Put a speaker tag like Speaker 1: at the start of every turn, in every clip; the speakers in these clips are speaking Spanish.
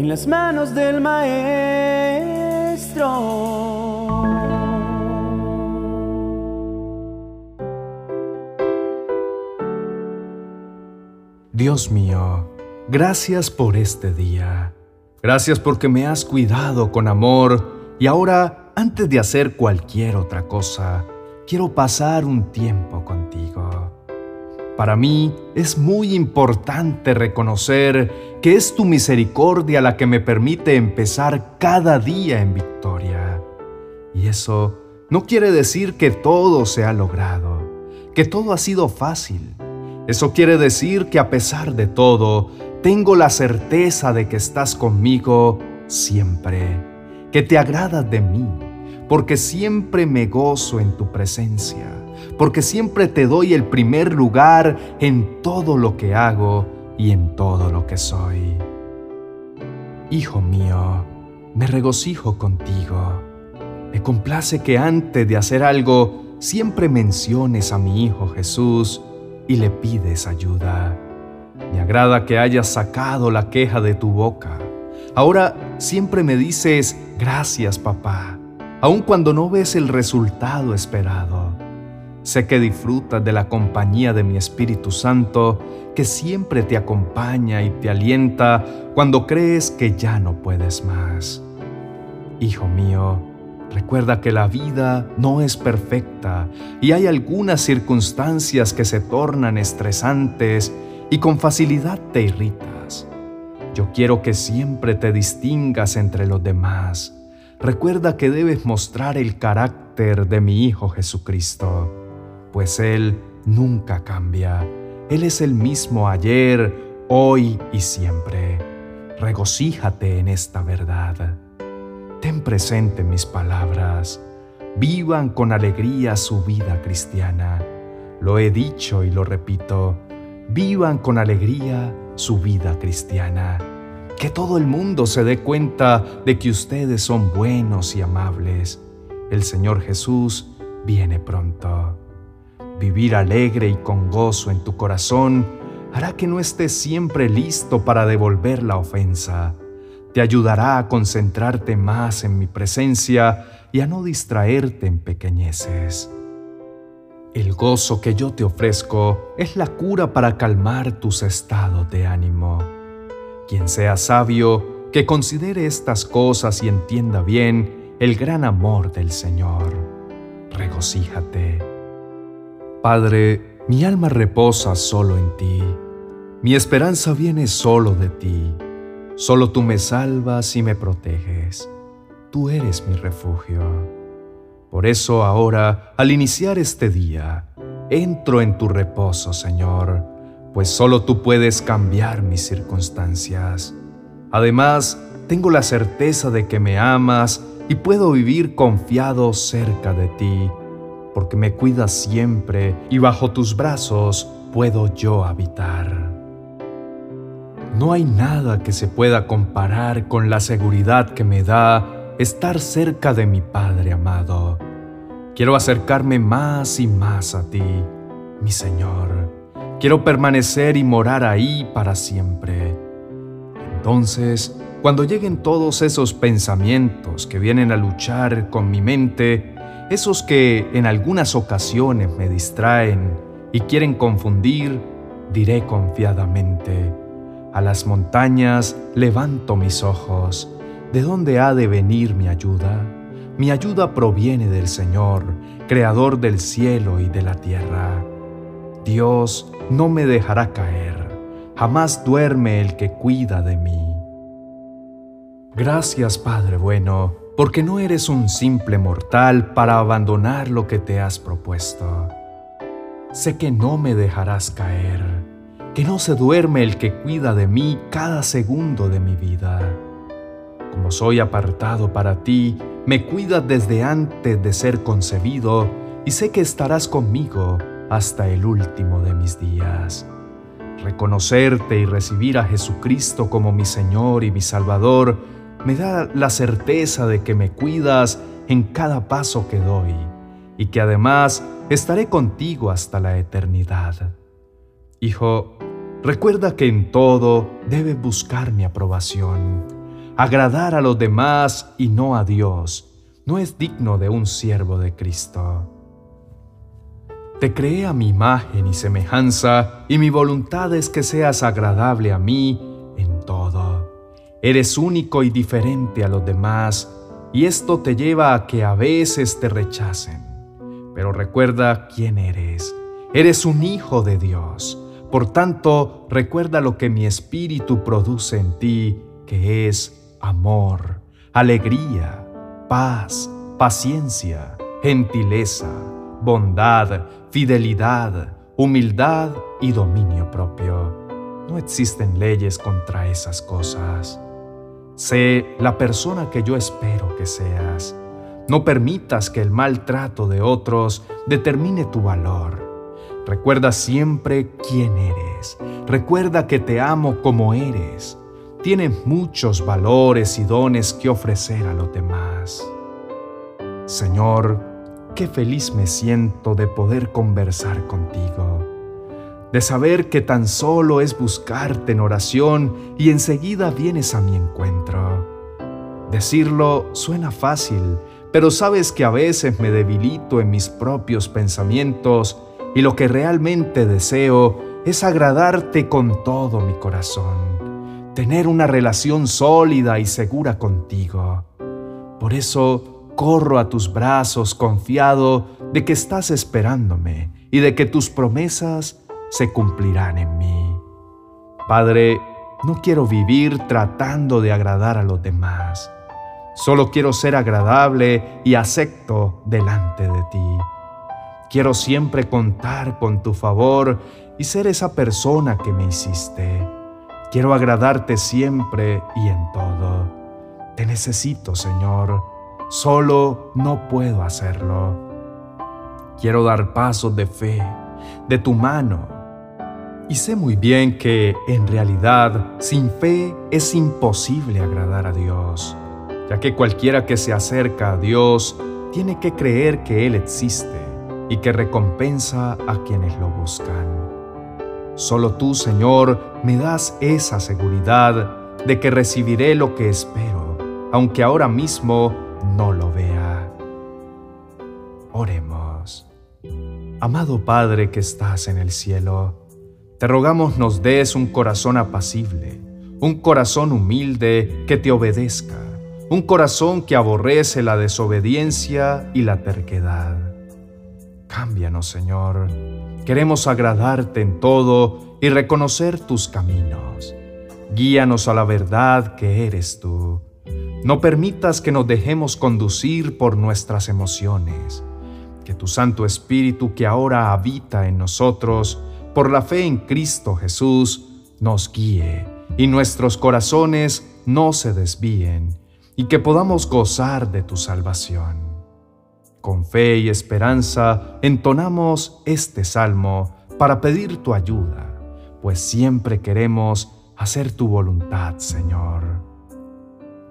Speaker 1: en las manos del Maestro.
Speaker 2: Dios mío, gracias por este día. Gracias porque me has cuidado con amor y ahora, antes de hacer cualquier otra cosa, quiero pasar un tiempo. Para mí es muy importante reconocer que es tu misericordia la que me permite empezar cada día en victoria. Y eso no quiere decir que todo se ha logrado, que todo ha sido fácil. Eso quiere decir que a pesar de todo, tengo la certeza de que estás conmigo siempre, que te agradas de mí, porque siempre me gozo en tu presencia, porque siempre te doy el primer lugar en todo lo que hago y en todo lo que soy. Hijo mío, me regocijo contigo. Me complace que antes de hacer algo siempre menciones a mi Hijo Jesús y le pides ayuda. Me agrada que hayas sacado la queja de tu boca. Ahora siempre me dices, gracias papá, aun cuando no ves el resultado esperado. Sé que disfrutas de la compañía de mi Espíritu Santo, que siempre te acompaña y te alienta cuando crees que ya no puedes más. Hijo mío, recuerda que la vida no es perfecta y hay algunas circunstancias que se tornan estresantes y con facilidad te irritas. Yo quiero que siempre te distingas entre los demás. Recuerda que debes mostrar el carácter de mi Hijo Jesucristo, pues Él nunca cambia. Él es el mismo ayer, hoy y siempre. Regocíjate en esta verdad. Ten presente mis palabras. Vivan con alegría su vida cristiana. Lo he dicho y lo repito vivan con alegría su vida cristiana. Que todo el mundo se dé cuenta de que ustedes son buenos y amables. El Señor Jesús viene pronto. Vivir alegre y con gozo en tu corazón hará que no estés siempre listo para devolver la ofensa. Te ayudará a concentrarte más en mi presencia y a no distraerte en pequeñeces. El gozo que yo te ofrezco es la cura para calmar tus estados de ánimo. Quien sea sabio, que considere estas cosas y entienda bien el gran amor del Señor. Regocíjate. Padre, mi alma reposa solo en ti. Mi esperanza viene solo de ti. Solo tú me salvas y me proteges. Tú eres mi refugio. Por eso ahora, al iniciar este día, entro en tu reposo, Señor, pues solo tú puedes cambiar mis circunstancias. Además, tengo la certeza de que me amas y puedo vivir confiado cerca de ti, porque me cuidas siempre y bajo tus brazos puedo yo habitar. No hay nada que se pueda comparar con la seguridad que me da estar cerca de mi Padre amado. Quiero acercarme más y más a ti, mi Señor. Quiero permanecer y morar ahí para siempre. Entonces, cuando lleguen todos esos pensamientos que vienen a luchar con mi mente, esos que en algunas ocasiones me distraen y quieren confundir, diré confiadamente, a las montañas levanto mis ojos ¿De dónde ha de venir mi ayuda? Mi ayuda proviene del Señor, Creador del cielo y de la tierra. Dios no me dejará caer, jamás duerme el que cuida de mí. Gracias Padre bueno, porque no eres un simple mortal para abandonar lo que te has propuesto. Sé que no me dejarás caer, que no se duerme el que cuida de mí cada segundo de mi vida como soy apartado para ti, me cuidas desde antes de ser concebido y sé que estarás conmigo hasta el último de mis días. Reconocerte y recibir a Jesucristo como mi Señor y mi Salvador me da la certeza de que me cuidas en cada paso que doy y que además estaré contigo hasta la eternidad. Hijo, recuerda que en todo debes buscar mi aprobación agradar a los demás y no a Dios, no es digno de un siervo de Cristo. Te creé a mi imagen y semejanza, y mi voluntad es que seas agradable a mí. Eres único y diferente a los demás, y esto te lleva a que a veces te rechacen. Pero recuerda quién eres. Eres un hijo de Dios. Por tanto, recuerda lo que mi espíritu produce en ti, que es amor, alegría, paz, paciencia, gentileza bondad, fidelidad, humildad y dominio propio. No existen leyes contra esas cosas. Sé la persona que yo espero que seas. No permitas que el maltrato de otros determine tu valor. Recuerda siempre quién eres. Recuerda que te amo como eres. Tienes muchos valores y dones que ofrecer a los demás. Señor, qué feliz me siento de poder conversar contigo, de saber que tan solo es buscarte en oración y enseguida vienes a mi encuentro. Decirlo suena fácil, pero sabes que a veces me debilito en mis propios pensamientos y lo que realmente deseo es agradarte con todo mi corazón, tener una relación sólida y segura contigo. Por eso, corro a tus brazos confiado de que estás esperándome y de que tus promesas se cumplirán en mí. Padre, no quiero vivir tratando de agradar a los demás. Solo quiero ser agradable y acepto delante de ti. Quiero siempre contar con tu favor y ser esa persona que me hiciste. Quiero agradarte siempre y en todo. Te necesito, Señor Solo no puedo hacerlo. Quiero dar pasos de fe, de tu mano. Y sé muy bien que, en realidad, sin fe es imposible agradar a Dios, ya que cualquiera que se acerca a Dios tiene que creer que Él existe y que recompensa a quienes lo buscan. Solo tú, Señor, me das esa seguridad de que recibiré lo que espero, aunque ahora mismo no lo vea. Oremos. Amado Padre que estás en el cielo, te rogamos nos des un corazón apacible, un corazón humilde que te obedezca, un corazón que aborrece la desobediencia y la terquedad. Cámbianos, Señor. Queremos agradarte en todo y reconocer tus caminos. Guíanos a la verdad que eres tú no permitas que nos dejemos conducir por nuestras emociones. Que tu Santo Espíritu que ahora habita en nosotros, por la fe en Cristo Jesús, nos guíe y nuestros corazones no se desvíen y que podamos gozar de tu salvación. Con fe y esperanza entonamos este salmo para pedir tu ayuda, pues siempre queremos hacer tu voluntad, Señor.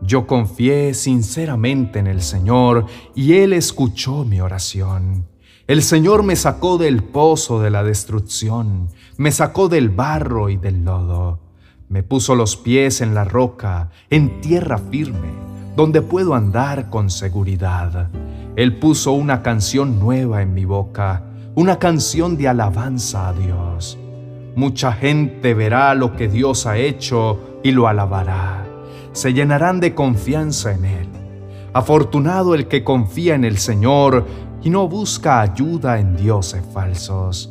Speaker 2: Yo confié sinceramente en el Señor y Él escuchó mi oración. El Señor me sacó del pozo de la destrucción, me sacó del barro y del lodo, me puso los pies en la roca, en tierra firme, donde puedo andar con seguridad. Él puso una canción nueva en mi boca, una canción de alabanza a Dios. Mucha gente verá lo que Dios ha hecho y lo alabará se llenarán de confianza en Él. Afortunado el que confía en el Señor y no busca ayuda en dioses falsos.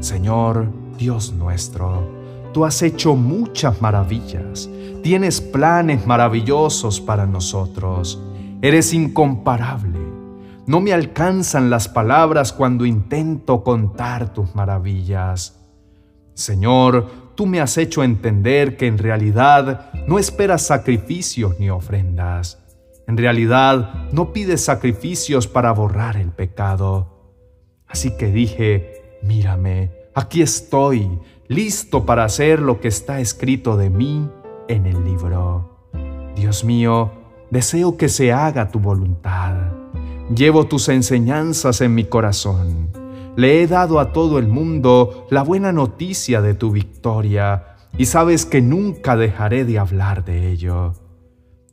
Speaker 2: Señor, Dios nuestro, tú has hecho muchas maravillas, tienes planes maravillosos para nosotros, eres incomparable. No me alcanzan las palabras cuando intento contar tus maravillas. Señor, tú me has hecho entender que en realidad no esperas sacrificios ni ofrendas. En realidad no pides sacrificios para borrar el pecado. Así que dije, mírame, aquí estoy, listo para hacer lo que está escrito de mí en el libro. Dios mío, deseo que se haga tu voluntad. Llevo tus enseñanzas en mi corazón le he dado a todo el mundo la buena noticia de tu victoria, y sabes que nunca dejaré de hablar de ello.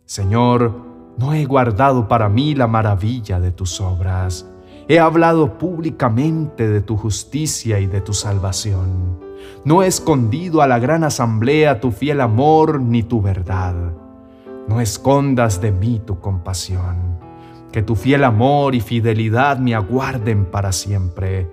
Speaker 2: Señor, no he guardado para mí la maravilla de tus obras. He hablado públicamente de tu justicia y de tu salvación. No he escondido a la gran asamblea tu fiel amor ni tu verdad. No escondas de mí tu compasión. Que tu fiel amor y fidelidad me aguarden para siempre,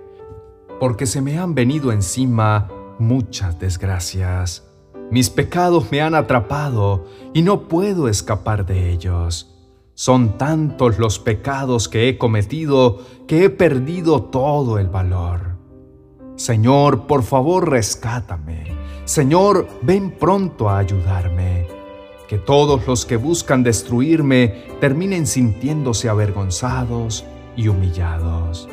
Speaker 2: porque se me han venido encima muchas desgracias. Mis pecados me han atrapado y no puedo escapar de ellos. Son tantos los pecados que he cometido que he perdido todo el valor. Señor, por favor, rescátame. Señor, ven pronto a ayudarme. Que todos los que buscan destruirme terminen sintiéndose avergonzados y humillados.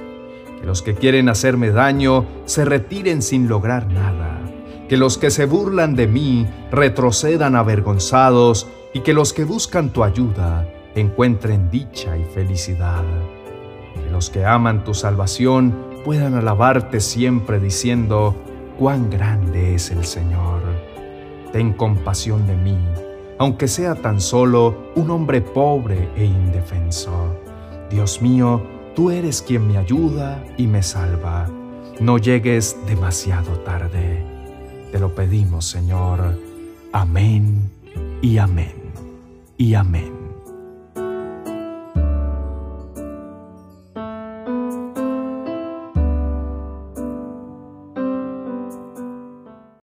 Speaker 2: Que los que quieren hacerme daño se retiren sin lograr nada que los que se burlan de mí retrocedan avergonzados y que los que buscan tu ayuda encuentren dicha y felicidad. Que los que aman tu salvación puedan alabarte siempre diciendo, cuán grande es el Señor. Ten compasión de mí, aunque sea tan solo un hombre pobre e indefenso. Dios mío, tú eres quien me ayuda y me salva. No llegues demasiado tarde. Te lo pedimos, Señor. Amén y amén y amén.